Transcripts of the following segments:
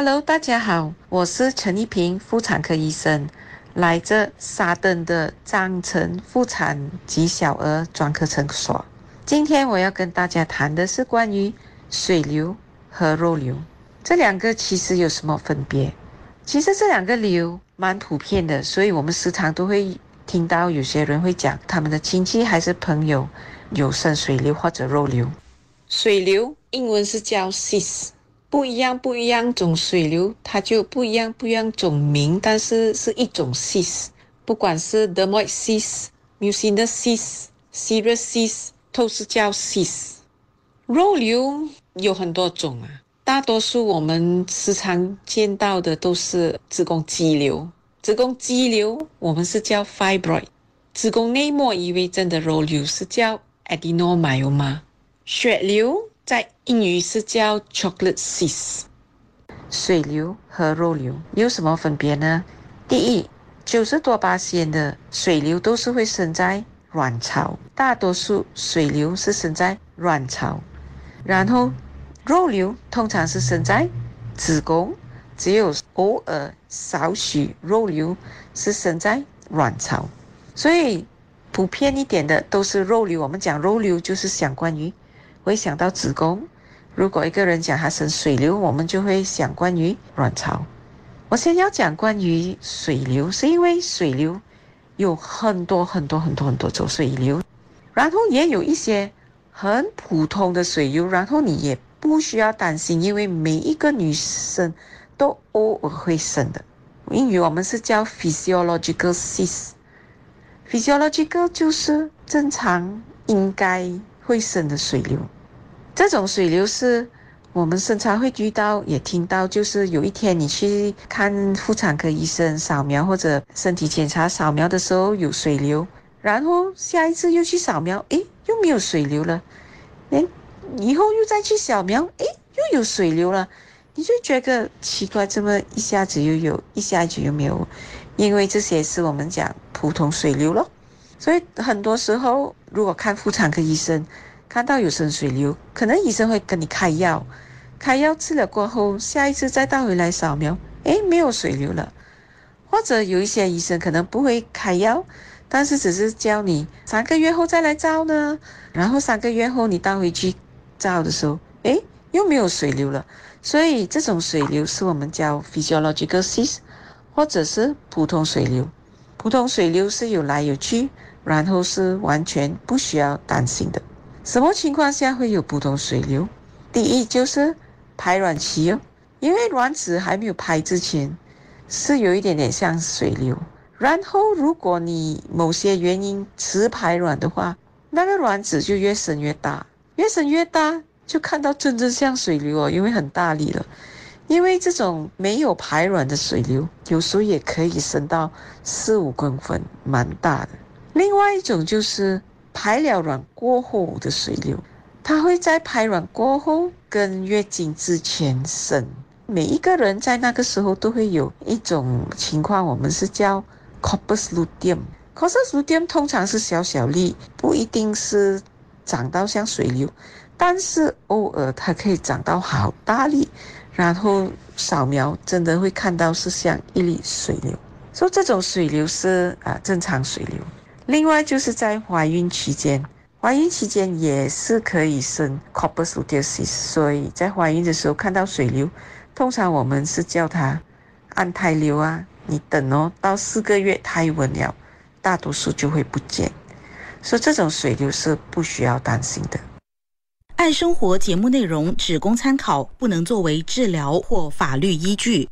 Hello，大家好，我是陈一平，妇产科医生，来自沙登的张城妇产及小儿专科诊所。今天我要跟大家谈的是关于水流和肉瘤，这两个其实有什么分别？其实这两个瘤蛮普遍的，所以我们时常都会听到有些人会讲他们的亲戚还是朋友有生水瘤或者肉瘤。水流英文是叫 cyst，不一样不一样种水流，它就不一样不一样种名，但是是一种 cyst，不管是 dermoid cyst、mucinous cyst、serous cyst。都是叫 cyst，肉瘤有很多种啊，大多数我们时常见到的都是子宫肌瘤，子宫肌瘤我们是叫 fibroid，子宫内膜异位症的肉瘤是叫 adenomyoma，血瘤在英语是叫 chocolate cyst，水瘤和肉瘤有什么分别呢？第一，九十多八线的水瘤都是会生在。卵巢大多数水流是生在卵巢，然后肉瘤通常是生在子宫，只有偶尔少许肉瘤是生在卵巢，所以普遍一点的都是肉瘤。我们讲肉瘤就是想关于会想到子宫，如果一个人讲他生水流，我们就会想关于卵巢。我先要讲关于水流，是因为水流。有很多很多很多很多种水流，然后也有一些很普通的水流，然后你也不需要担心，因为每一个女生都偶尔会生的。英语我们是叫 physiological cyst，physiological 就是正常应该会生的水流，这种水流是。我们经常会遇到，也听到，就是有一天你去看妇产科医生扫描或者身体检查扫描的时候有水流，然后下一次又去扫描，诶，又没有水流了，诶，以后又再去扫描，诶，又有水流了，你就觉得奇怪，这么一下子又有，一下子又没有，因为这些是我们讲普通水流咯。所以很多时候如果看妇产科医生看到有生水流，可能医生会跟你开药。开药吃了过后，下一次再带回来扫描，诶，没有水流了。或者有一些医生可能不会开药，但是只是教你三个月后再来照呢。然后三个月后你带回去照的时候，诶，又没有水流了。所以这种水流是我们叫 physiological cyst，或者是普通水流。普通水流是有来有去，然后是完全不需要担心的。什么情况下会有普通水流？第一就是。排卵期哦，因为卵子还没有排之前，是有一点点像水流。然后，如果你某些原因迟排卵的话，那个卵子就越生越大，越生越大，就看到真正像水流哦，因为很大力了。因为这种没有排卵的水流，有时候也可以生到四五公分，蛮大的。另外一种就是排了卵过后的水流。它会在排卵过后跟月经之前生，每一个人在那个时候都会有一种情况，我们是叫 corpus luteum。corpus luteum 通常是小小粒，不一定是长到像水流，但是偶尔它可以长到好大粒，然后扫描真的会看到是像一粒水流，所以这种水流是啊正常水流。另外就是在怀孕期间。怀孕期间也是可以生 corpus luteus，所以在怀孕的时候看到水流，通常我们是叫它安胎瘤啊。你等哦，到四个月胎稳了，大多数就会不见，所以这种水流是不需要担心的。爱生活节目内容只供参考，不能作为治疗或法律依据。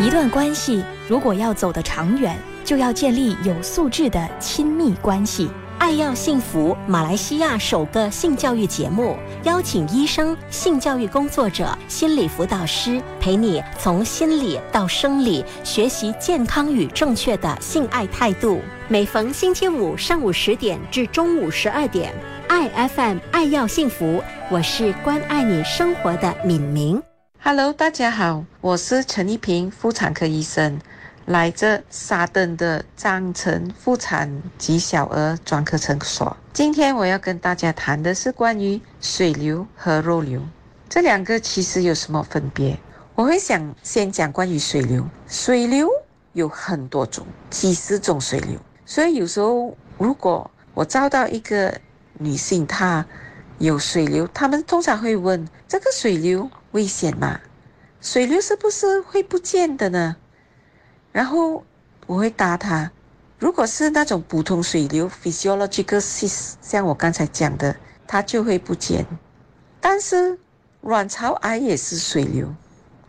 一段关系如果要走得长远，就要建立有素质的亲密关系。爱要幸福，马来西亚首个性教育节目，邀请医生、性教育工作者、心理辅导师陪你从心理到生理学习健康与正确的性爱态度。每逢星期五上午十点至中午十二点，爱 FM 爱要幸福，我是关爱你生活的敏明。Hello，大家好，我是陈一平，妇产科医生。来自沙登的张城妇产及小儿专科诊所。今天我要跟大家谈的是关于水流和肉瘤这两个其实有什么分别？我会想先讲关于水流，水流有很多种，几十种水流，所以有时候如果我照到一个女性，她有水流，他们通常会问：这个水流危险吗？水流是不是会不见的呢？然后我会答他：如果是那种普通水流 （physiological cis），像我刚才讲的，它就会不见。但是卵巢癌也是水流。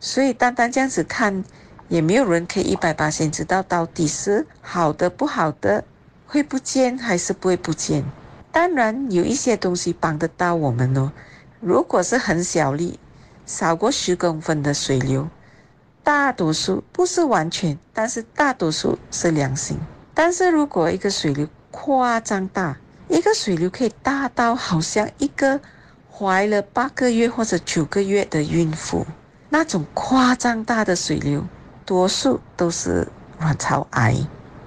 所以单单这样子看，也没有人可以一百八先知道到底是好的不好的，会不见还是不会不见。当然有一些东西帮得到我们哦。如果是很小粒，少过十公分的水流，大多数不是完全，但是大多数是良性。但是如果一个水流夸张大，一个水流可以大到好像一个怀了八个月或者九个月的孕妇。那种夸张大的水流，多数都是卵巢癌。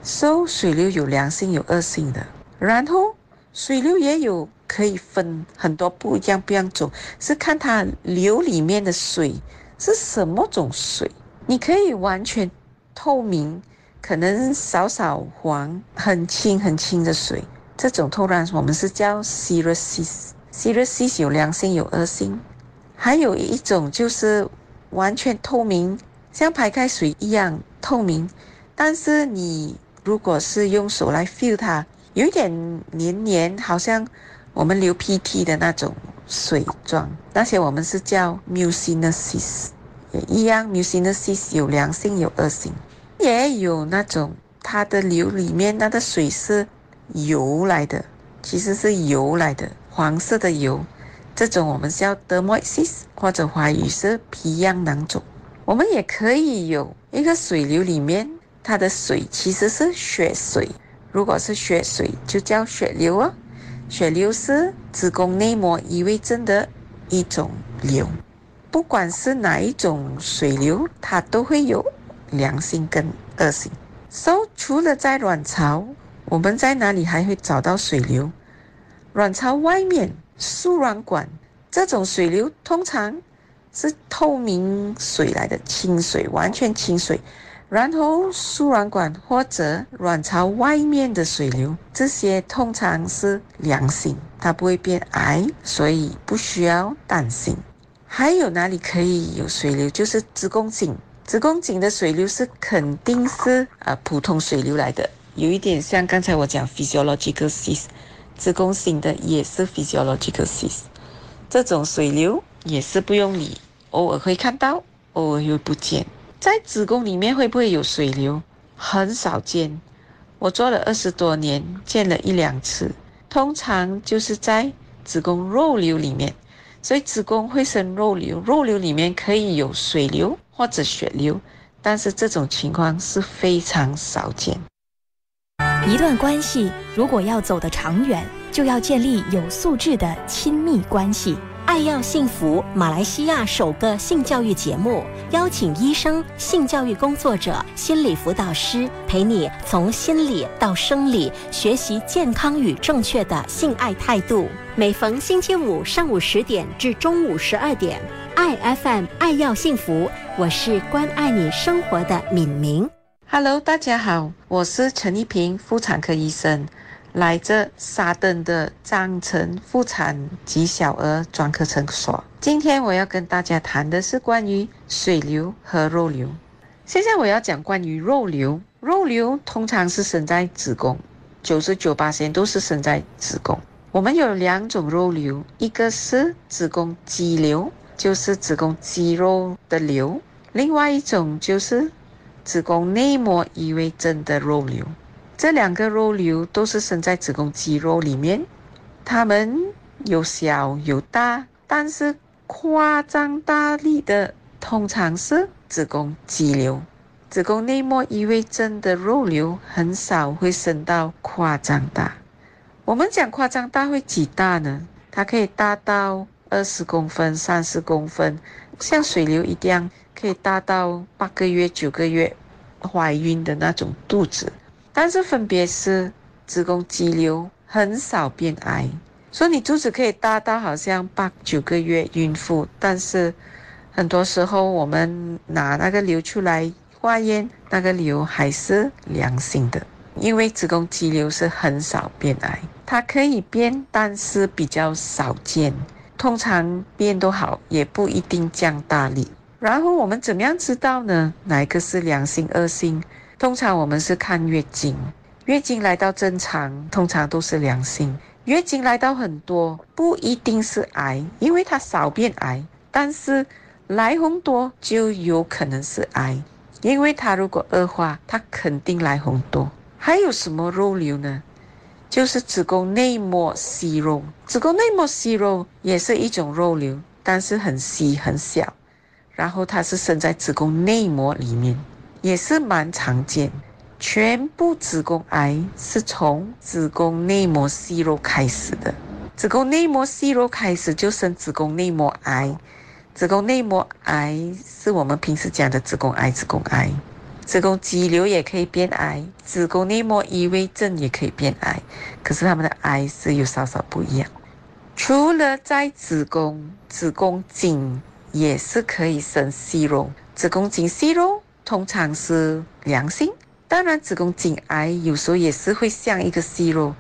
所以水流有良性有恶性的，然后水流也有可以分很多不一样不一样种，是看它流里面的水是什么种水。你可以完全透明，可能少少黄，很清很清的水，这种突然我们是叫 cirrhosis。cirrhosis 有良性有恶性，还有一种就是。完全透明，像排开水一样透明。但是你如果是用手来 feel 它，有一点黏黏，好像我们流鼻涕的那种水状。那些我们是叫 mucinosis，一样。mucinosis 有良性有恶性，也有那种它的流里面那个水是油来的，其实是油来的，黄色的油。这种我们叫 d e r m o i s i s 或者华语是皮样囊肿。我们也可以有一个水流里面，它的水其实是血水。如果是血水，就叫血流哦。血流是子宫内膜异位症的一种流。不管是哪一种水流，它都会有良性跟恶性。So 除了在卵巢，我们在哪里还会找到水流？卵巢外面。输卵管这种水流通常是透明水来的，清水，完全清水。然后输卵管或者卵巢外面的水流，这些通常是良性，它不会变癌，所以不需要担心。还有哪里可以有水流？就是子宫颈，子宫颈的水流是肯定是啊普通水流来的，有一点像刚才我讲 physiological cis。子宫型的也是 physiological cis，这种水流也是不用理，偶尔会看到，偶尔又不见。在子宫里面会不会有水流？很少见，我做了二十多年，见了一两次。通常就是在子宫肉瘤里面，所以子宫会生肉瘤，肉瘤里面可以有水流或者血流，但是这种情况是非常少见。一段关系如果要走得长远，就要建立有素质的亲密关系。爱要幸福，马来西亚首个性教育节目，邀请医生、性教育工作者、心理辅导师，陪你从心理到生理，学习健康与正确的性爱态度。每逢星期五上午十点至中午十二点，爱 FM 爱要幸福，我是关爱你生活的敏明。Hello，大家好，我是陈一平，妇产科医生，来自沙登的张城妇产及小儿专科诊所。今天我要跟大家谈的是关于水流和肉瘤。现在我要讲关于肉瘤，肉瘤通常是生在子宫，九十九八都是生在子宫。我们有两种肉瘤，一个是子宫肌瘤，就是子宫肌肉的瘤；另外一种就是。子宫内膜异位症的肉瘤，这两个肉瘤都是生在子宫肌肉里面，它们有小有大，但是夸张大力的通常是子宫肌瘤。子宫内膜异位症的肉瘤很少会生到夸张大。我们讲夸张大会几大呢？它可以大到二十公分、三十公分，像水流一样。可以大到八个月、九个月怀孕的那种肚子，但是分别是子宫肌瘤很少变癌，所以你肚子可以大到好像八九个月孕妇，但是很多时候我们拿那个瘤出来化验，那个瘤还是良性的，因为子宫肌瘤是很少变癌，它可以变，但是比较少见，通常变都好，也不一定降大力。然后我们怎么样知道呢？哪一个是良性、恶性？通常我们是看月经，月经来到正常，通常都是良性。月经来到很多，不一定是癌，因为它少变癌，但是来红多就有可能是癌，因为它如果恶化，它肯定来红多。还有什么肉瘤呢？就是子宫内膜息肉，子宫内膜息肉也是一种肉瘤，但是很细很小，然后它是生在子宫内膜里面。也是蛮常见，全部子宫癌是从子宫内膜息肉开始的。子宫内膜息肉开始就生子宫内膜癌，子宫内膜癌是我们平时讲的子宫癌。子宫癌，子宫肌瘤也可以变癌，子宫内膜异位症也可以变癌，可是他们的癌是有稍稍不一样。除了在子宫，子宫颈也是可以生息肉，子宫颈息肉。通常是良性，当然子宫颈癌有时候也是会像一个息肉，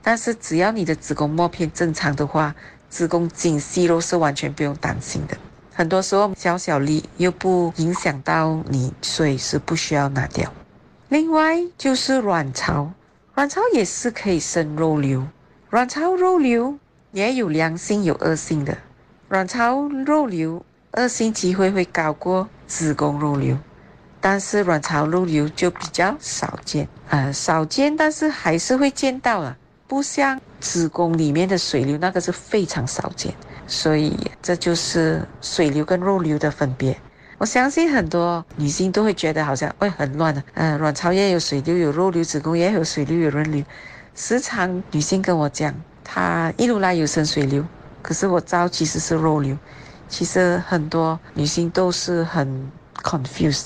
但是只要你的子宫膜片正常的话，子宫颈息肉是完全不用担心的。很多时候小小粒又不影响到你，所以是不需要拿掉。另外就是卵巢，卵巢也是可以生肉瘤，卵巢肉瘤也有良性有恶性的，卵巢肉瘤恶性机会会高过子宫肉瘤。但是卵巢肉瘤就比较少见，呃，少见，但是还是会见到了，不像子宫里面的水流那个是非常少见，所以这就是水流跟肉瘤的分别。我相信很多女性都会觉得好像会很乱的，嗯，卵巢也有水流，有肉瘤，子宫也有水流，有肉瘤。时常女性跟我讲，她一路来有生水流，可是我照其实是肉瘤。其实很多女性都是很 confused。